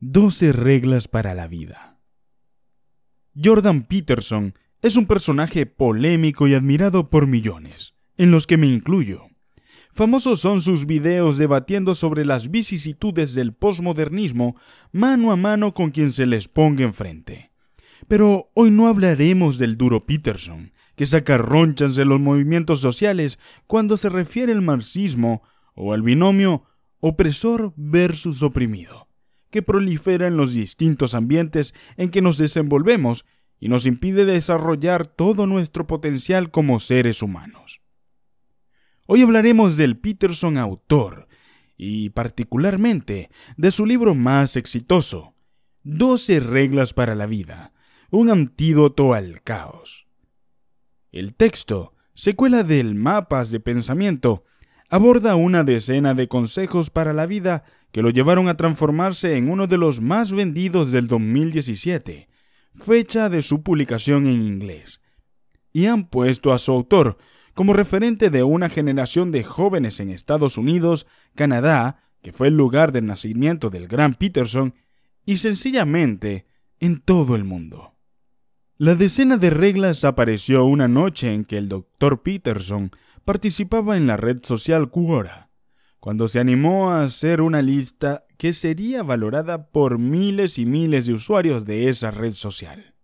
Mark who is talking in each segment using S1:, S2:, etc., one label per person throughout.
S1: 12 reglas para la vida. Jordan Peterson es un personaje polémico y admirado por millones, en los que me incluyo. Famosos son sus videos debatiendo sobre las vicisitudes del posmodernismo mano a mano con quien se les ponga enfrente. Pero hoy no hablaremos del duro Peterson, que saca ronchas de los movimientos sociales cuando se refiere al marxismo o al binomio opresor versus oprimido que prolifera en los distintos ambientes en que nos desenvolvemos y nos impide desarrollar todo nuestro potencial como seres humanos. Hoy hablaremos del Peterson autor y particularmente de su libro más exitoso, 12 reglas para la vida, un antídoto al caos. El texto, secuela del Mapas de Pensamiento, aborda una decena de consejos para la vida que lo llevaron a transformarse en uno de los más vendidos del 2017, fecha de su publicación en inglés, y han puesto a su autor como referente de una generación de jóvenes en Estados Unidos, Canadá, que fue el lugar del nacimiento del gran Peterson, y sencillamente en todo el mundo. La decena de reglas apareció una noche en que el Dr. Peterson participaba en la red social Quora cuando se animó a hacer una lista que sería valorada por miles y miles de usuarios de esa red social.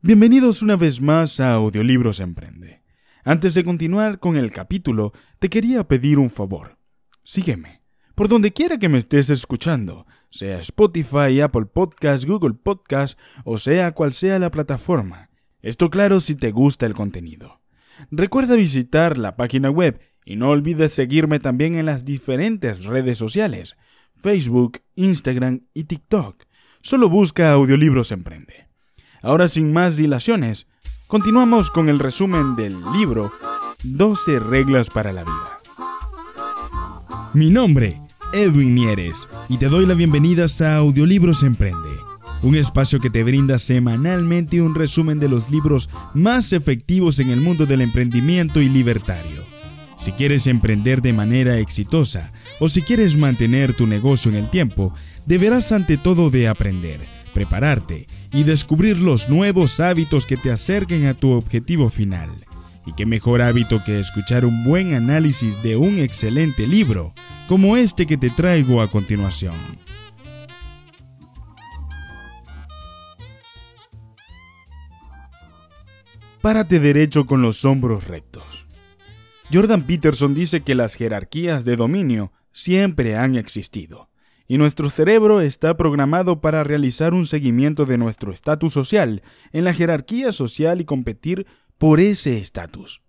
S1: Bienvenidos una vez más a Audiolibros Emprende. Antes de continuar con el capítulo, te quería pedir un favor. Sígueme, por donde quiera que me estés escuchando, sea Spotify, Apple Podcast, Google Podcast o sea cual sea la plataforma. Esto claro si te gusta el contenido. Recuerda visitar la página web y no olvides seguirme también en las diferentes redes sociales, Facebook, Instagram y TikTok. Solo busca Audiolibros Emprende. Ahora sin más dilaciones, continuamos con el resumen del libro 12 reglas para la vida. Mi nombre, Edwin Mieres, y te doy la bienvenida a Audiolibros Emprende, un espacio que te brinda semanalmente un resumen de los libros más efectivos en el mundo del emprendimiento y libertario. Si quieres emprender de manera exitosa o si quieres mantener tu negocio en el tiempo, deberás ante todo de aprender, prepararte y descubrir los nuevos hábitos que te acerquen a tu objetivo final. Y qué mejor hábito que escuchar un buen análisis de un excelente libro como este que te traigo a continuación. Párate derecho con los hombros rectos. Jordan Peterson dice que las jerarquías de dominio siempre han existido, y nuestro cerebro está programado para realizar un seguimiento de nuestro estatus social en la jerarquía social y competir por ese estatus.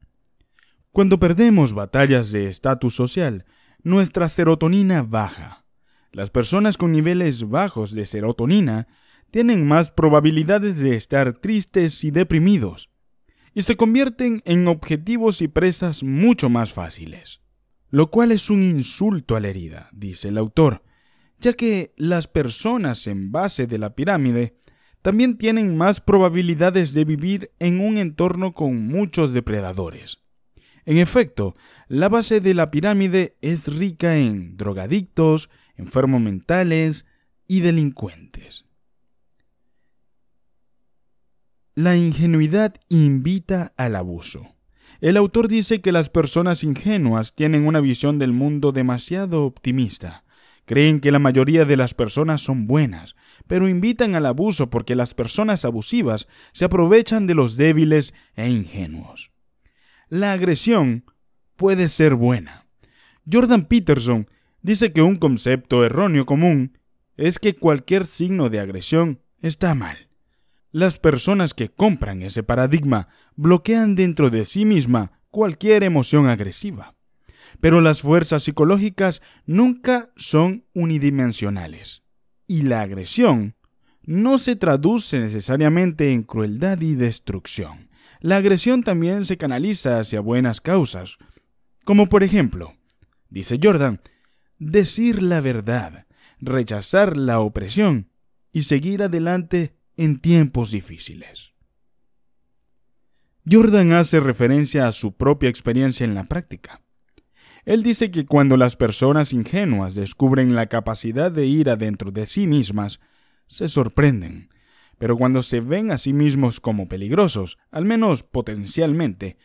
S1: Cuando perdemos batallas de estatus social, nuestra serotonina baja. Las personas con niveles bajos de serotonina tienen más probabilidades de estar tristes y deprimidos, y se convierten en objetivos y presas mucho más fáciles. Lo cual es un insulto a la herida, dice el autor, ya que las personas en base de la pirámide también tienen más probabilidades de vivir en un entorno con muchos depredadores. En efecto, la base de la pirámide es rica en drogadictos, enfermos mentales y delincuentes. La ingenuidad invita al abuso. El autor dice que las personas ingenuas tienen una visión del mundo demasiado optimista. Creen que la mayoría de las personas son buenas, pero invitan al abuso porque las personas abusivas se aprovechan de los débiles e ingenuos. La agresión puede ser buena. Jordan Peterson dice que un concepto erróneo común es que cualquier signo de agresión está mal. Las personas que compran ese paradigma bloquean dentro de sí misma cualquier emoción agresiva. Pero las fuerzas psicológicas nunca son unidimensionales. Y la agresión no se traduce necesariamente en crueldad y destrucción. La agresión también se canaliza hacia buenas causas, como por ejemplo, dice Jordan, decir la verdad, rechazar la opresión y seguir adelante en tiempos difíciles. Jordan hace referencia a su propia experiencia en la práctica. Él dice que cuando las personas ingenuas descubren la capacidad de ir adentro de sí mismas, se sorprenden. Pero cuando se ven a sí mismos como peligrosos, al menos potencialmente,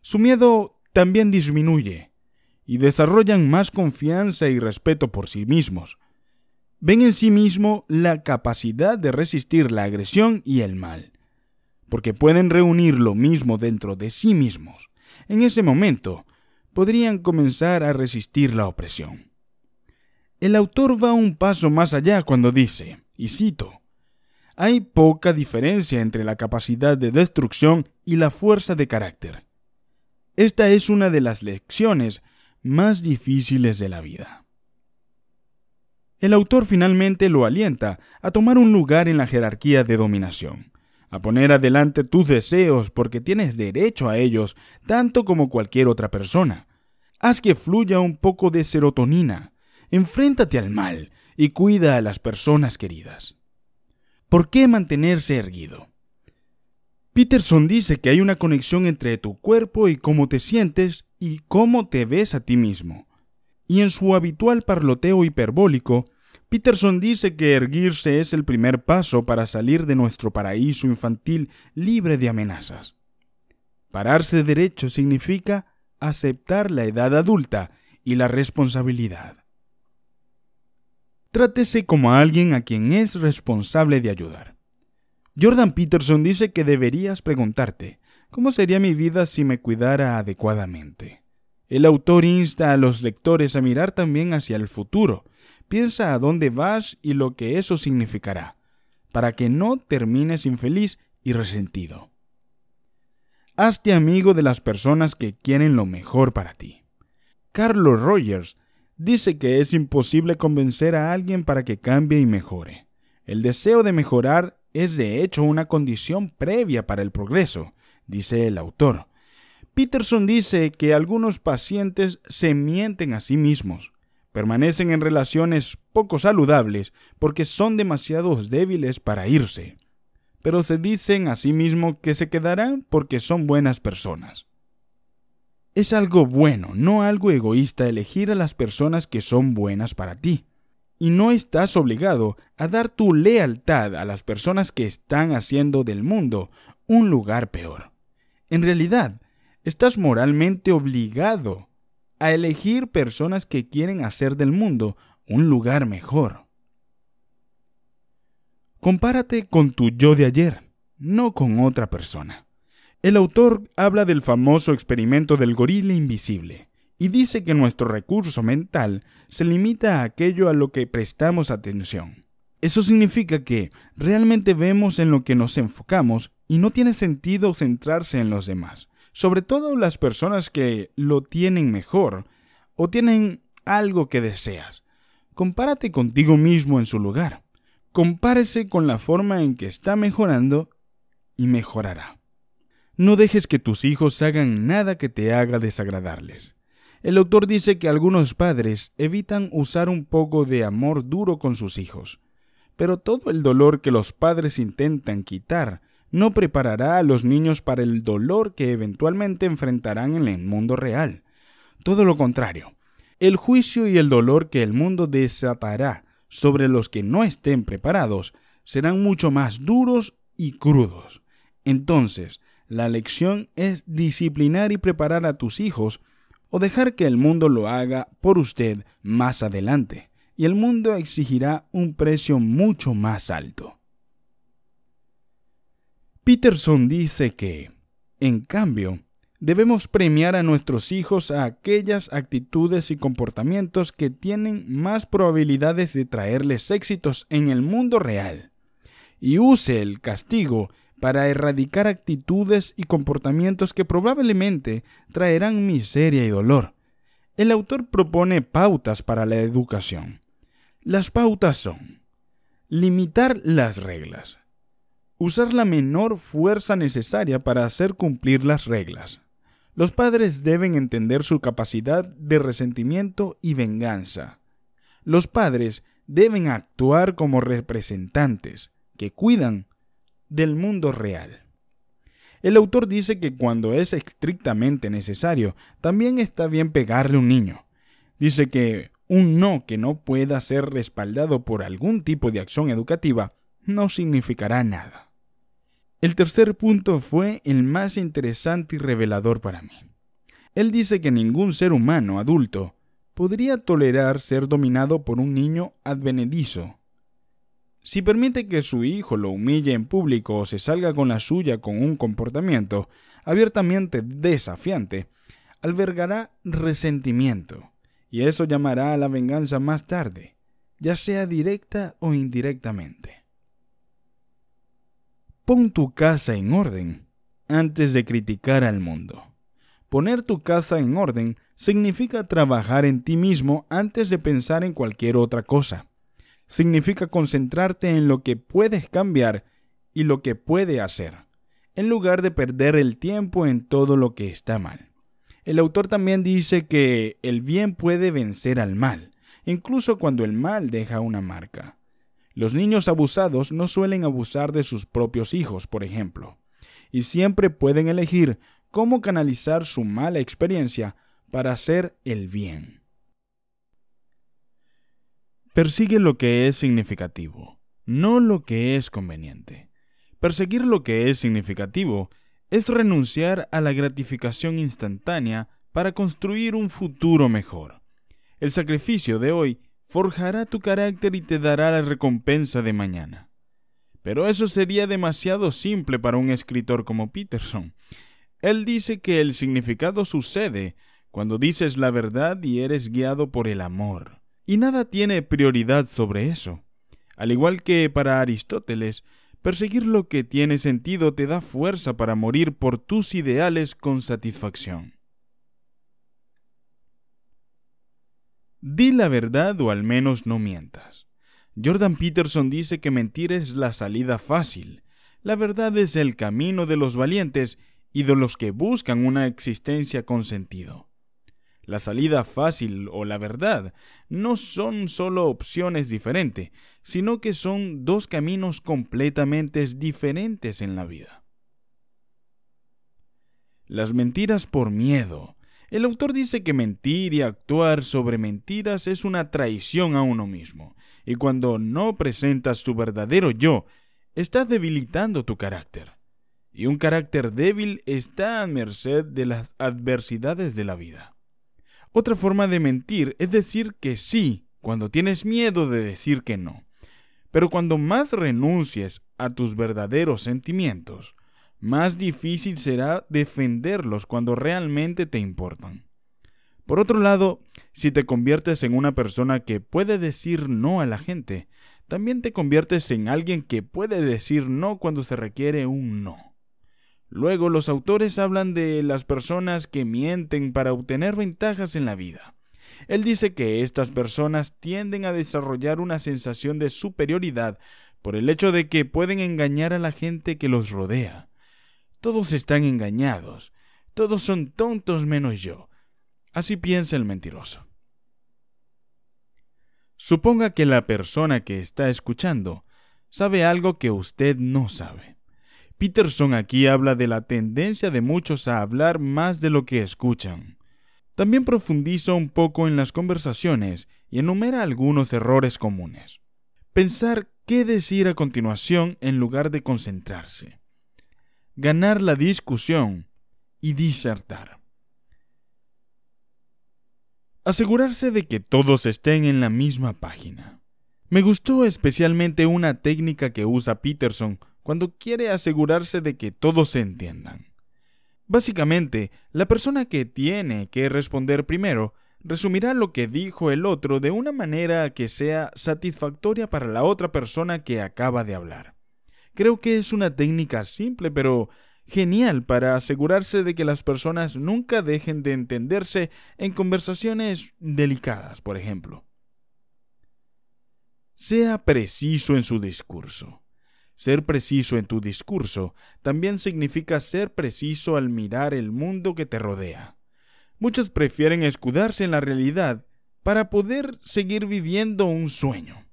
S1: su miedo también disminuye y desarrollan más confianza y respeto por sí mismos. Ven en sí mismo la capacidad de resistir la agresión y el mal, porque pueden reunir lo mismo dentro de sí mismos. En ese momento, podrían comenzar a resistir la opresión. El autor va un paso más allá cuando dice, y cito, hay poca diferencia entre la capacidad de destrucción y la fuerza de carácter. Esta es una de las lecciones más difíciles de la vida. El autor finalmente lo alienta a tomar un lugar en la jerarquía de dominación, a poner adelante tus deseos porque tienes derecho a ellos tanto como cualquier otra persona. Haz que fluya un poco de serotonina, enfréntate al mal y cuida a las personas queridas. ¿Por qué mantenerse erguido? Peterson dice que hay una conexión entre tu cuerpo y cómo te sientes y cómo te ves a ti mismo. Y en su habitual parloteo hiperbólico, Peterson dice que erguirse es el primer paso para salir de nuestro paraíso infantil libre de amenazas. Pararse derecho significa aceptar la edad adulta y la responsabilidad. Trátese como a alguien a quien es responsable de ayudar. Jordan Peterson dice que deberías preguntarte, ¿cómo sería mi vida si me cuidara adecuadamente? El autor insta a los lectores a mirar también hacia el futuro. Piensa a dónde vas y lo que eso significará, para que no termines infeliz y resentido. Hazte amigo de las personas que quieren lo mejor para ti. Carlos Rogers dice que es imposible convencer a alguien para que cambie y mejore. El deseo de mejorar es de hecho una condición previa para el progreso, dice el autor. Peterson dice que algunos pacientes se mienten a sí mismos, permanecen en relaciones poco saludables porque son demasiado débiles para irse, pero se dicen a sí mismos que se quedarán porque son buenas personas. Es algo bueno, no algo egoísta elegir a las personas que son buenas para ti. Y no estás obligado a dar tu lealtad a las personas que están haciendo del mundo un lugar peor. En realidad, estás moralmente obligado a elegir personas que quieren hacer del mundo un lugar mejor. Compárate con tu yo de ayer, no con otra persona. El autor habla del famoso experimento del gorila invisible y dice que nuestro recurso mental se limita a aquello a lo que prestamos atención. Eso significa que realmente vemos en lo que nos enfocamos y no tiene sentido centrarse en los demás sobre todo las personas que lo tienen mejor o tienen algo que deseas. Compárate contigo mismo en su lugar. Compárese con la forma en que está mejorando y mejorará. No dejes que tus hijos hagan nada que te haga desagradarles. El autor dice que algunos padres evitan usar un poco de amor duro con sus hijos, pero todo el dolor que los padres intentan quitar no preparará a los niños para el dolor que eventualmente enfrentarán en el mundo real. Todo lo contrario, el juicio y el dolor que el mundo desatará sobre los que no estén preparados serán mucho más duros y crudos. Entonces, la lección es disciplinar y preparar a tus hijos o dejar que el mundo lo haga por usted más adelante, y el mundo exigirá un precio mucho más alto. Peterson dice que, en cambio, debemos premiar a nuestros hijos a aquellas actitudes y comportamientos que tienen más probabilidades de traerles éxitos en el mundo real, y use el castigo para erradicar actitudes y comportamientos que probablemente traerán miseria y dolor. El autor propone pautas para la educación. Las pautas son limitar las reglas, usar la menor fuerza necesaria para hacer cumplir las reglas. Los padres deben entender su capacidad de resentimiento y venganza. Los padres deben actuar como representantes que cuidan del mundo real. El autor dice que cuando es estrictamente necesario, también está bien pegarle un niño, Dice que un no que no pueda ser respaldado por algún tipo de acción educativa no significará nada. El tercer punto fue el más interesante y revelador para mí. Él dice que ningún ser humano adulto podría tolerar ser dominado por un niño advenedizo. Si permite que su hijo lo humille en público o se salga con la suya con un comportamiento abiertamente desafiante, albergará resentimiento, y eso llamará a la venganza más tarde, ya sea directa o indirectamente. Pon tu casa en orden antes de criticar al mundo. Poner tu casa en orden significa trabajar en ti mismo antes de pensar en cualquier otra cosa. Significa concentrarte en lo que puedes cambiar y lo que puede hacer, en lugar de perder el tiempo en todo lo que está mal. El autor también dice que el bien puede vencer al mal, incluso cuando el mal deja una marca. Los niños abusados no suelen abusar de sus propios hijos, por ejemplo, y siempre pueden elegir cómo canalizar su mala experiencia para hacer el bien. Persigue lo que es significativo, no lo que es conveniente. Perseguir lo que es significativo es renunciar a la gratificación instantánea para construir un futuro mejor. El sacrificio de hoy forjará tu carácter y te dará la recompensa de mañana. Pero eso sería demasiado simple para un escritor como Peterson. Él dice que el significado sucede cuando dices la verdad y eres guiado por el amor. Y nada tiene prioridad sobre eso. Al igual que para Aristóteles, perseguir lo que tiene sentido te da fuerza para morir por tus ideales con satisfacción. Di la verdad o al menos no mientas. Jordan Peterson dice que mentir es la salida fácil. La verdad es el camino de los valientes y de los que buscan una existencia con sentido. La salida fácil o la verdad no son solo opciones diferentes, sino que son dos caminos completamente diferentes en la vida. Las mentiras por miedo. El autor dice que mentir y actuar sobre mentiras es una traición a uno mismo, y cuando no presentas tu verdadero yo, estás debilitando tu carácter y un carácter débil está a merced de las adversidades de la vida. Otra forma de mentir es decir que sí cuando tienes miedo de decir que no. Pero cuando más renuncies a tus verdaderos sentimientos, más difícil será defenderlos cuando realmente te importan. Por otro lado, si te conviertes en una persona que puede decir no a la gente, también te conviertes en alguien que puede decir no cuando se requiere un no. Luego los autores hablan de las personas que mienten para obtener ventajas en la vida. Él dice que estas personas tienden a desarrollar una sensación de superioridad por el hecho de que pueden engañar a la gente que los rodea. Todos están engañados, todos son tontos menos yo. Así piensa el mentiroso. Suponga que la persona que está escuchando sabe algo que usted no sabe. Peterson aquí habla de la tendencia de muchos a hablar más de lo que escuchan. También profundiza un poco en las conversaciones y enumera algunos errores comunes. Pensar qué decir a continuación en lugar de concentrarse. Ganar la discusión y disertar. Asegurarse de que todos estén en la misma página. Me gustó especialmente una técnica que usa Peterson cuando quiere asegurarse de que todos se entiendan. Básicamente, la persona que tiene que responder primero resumirá lo que dijo el otro de una manera que sea satisfactoria para la otra persona que acaba de hablar. Creo que es una técnica simple pero genial para asegurarse de que las personas nunca dejen de entenderse en conversaciones delicadas, por ejemplo. Sea preciso en su discurso. Ser preciso en tu discurso también significa ser preciso al mirar el mundo que te rodea. Muchos prefieren escudarse en la realidad para poder seguir viviendo un sueño,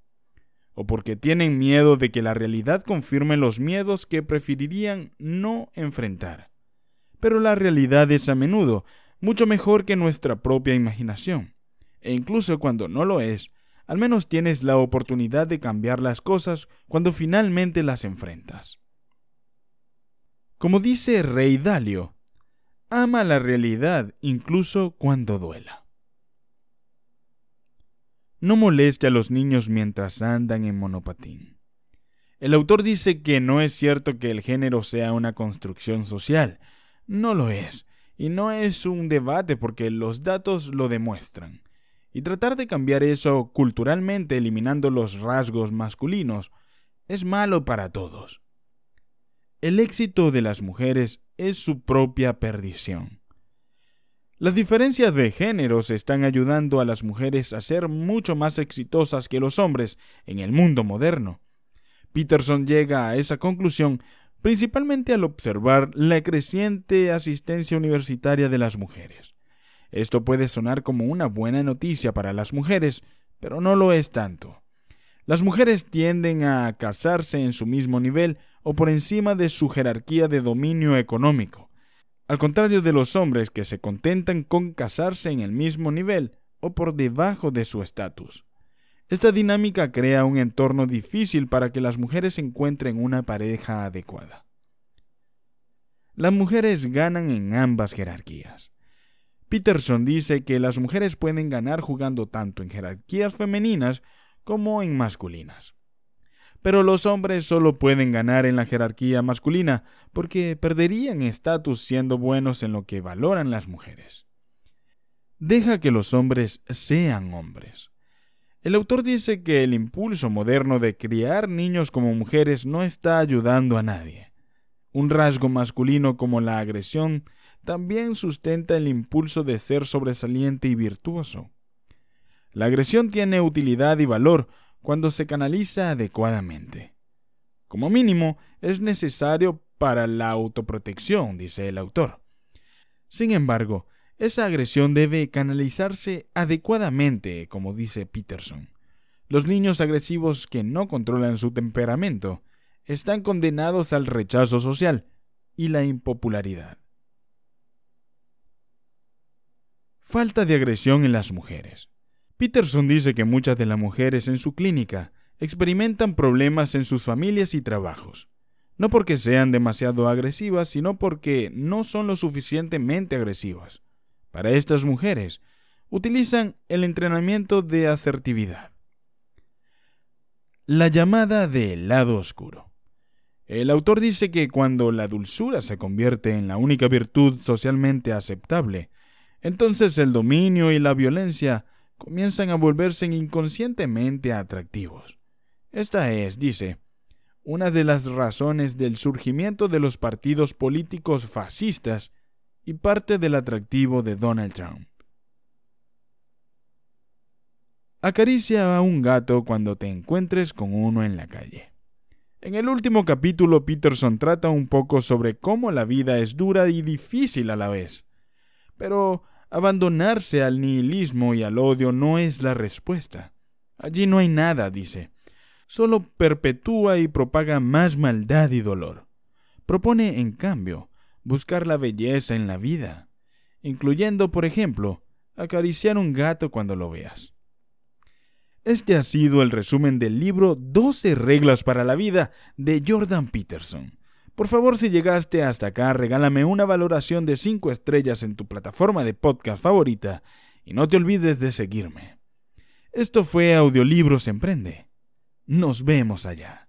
S1: o porque tienen miedo de que la realidad confirme los miedos que preferirían no enfrentar. Pero la realidad es a menudo mucho mejor que nuestra propia imaginación. E incluso cuando no lo es, al menos tienes la oportunidad de cambiar las cosas cuando finalmente las enfrentas. Como dice Rey Dalio, ama la realidad incluso cuando duela. No moleste a los niños mientras andan en monopatín. El autor dice que no es cierto que el género sea una construcción social. No lo es. Y no es un debate porque los datos lo demuestran. Y tratar de cambiar eso culturalmente eliminando los rasgos masculinos es malo para todos. El éxito de las mujeres es su propia perdición. Las diferencias de géneros están ayudando a las mujeres a ser mucho más exitosas que los hombres en el mundo moderno. Peterson llega a esa conclusión principalmente al observar la creciente asistencia universitaria de las mujeres. Esto puede sonar como una buena noticia para las mujeres, pero no lo es tanto. Las mujeres tienden a casarse en su mismo nivel o por encima de su jerarquía de dominio económico, al contrario de los hombres que se contentan con casarse en el mismo nivel o por debajo de su estatus. Esta dinámica crea un entorno difícil para que las mujeres encuentren una pareja adecuada. Las mujeres ganan en ambas jerarquías. Peterson dice que las mujeres pueden ganar jugando tanto en jerarquías femeninas como en masculinas. Pero los hombres solo pueden ganar en la jerarquía masculina porque perderían estatus siendo buenos en lo que valoran las mujeres. Deja que los hombres sean hombres. El autor dice que el impulso moderno de criar niños como mujeres no está ayudando a nadie. Un rasgo masculino como la agresión también sustenta el impulso de ser sobresaliente y virtuoso. La agresión tiene utilidad y valor cuando se canaliza adecuadamente. Como mínimo, es necesario para la autoprotección, dice el autor. Sin embargo, esa agresión debe canalizarse adecuadamente, como dice Peterson. Los niños agresivos que no controlan su temperamento están condenados al rechazo social y la impopularidad. Falta de agresión en las mujeres. Peterson dice que muchas de las mujeres en su clínica experimentan problemas en sus familias y trabajos, no porque sean demasiado agresivas, sino porque no son lo suficientemente agresivas. Para estas mujeres, utilizan el entrenamiento de asertividad. La llamada del lado oscuro. El autor dice que cuando la dulzura se convierte en la única virtud socialmente aceptable, entonces el dominio y la violencia comienzan a volverse inconscientemente atractivos. Esta es, dice, una de las razones del surgimiento de los partidos políticos fascistas y parte del atractivo de Donald Trump. Acaricia a un gato cuando te encuentres con uno en la calle. En el último capítulo Peterson trata un poco sobre cómo la vida es dura y difícil a la vez. Pero abandonarse al nihilismo y al odio no es la respuesta. Allí no hay nada, dice. Solo perpetúa y propaga más maldad y dolor. Propone, en cambio, buscar la belleza en la vida, incluyendo, por ejemplo, acariciar un gato cuando lo veas. Este ha sido el resumen del libro 12 reglas para la vida de Jordan Peterson. Por favor, si llegaste hasta acá, regálame una valoración de 5 estrellas en tu plataforma de podcast favorita y no te olvides de seguirme. Esto fue Audiolibros Emprende. Nos vemos allá.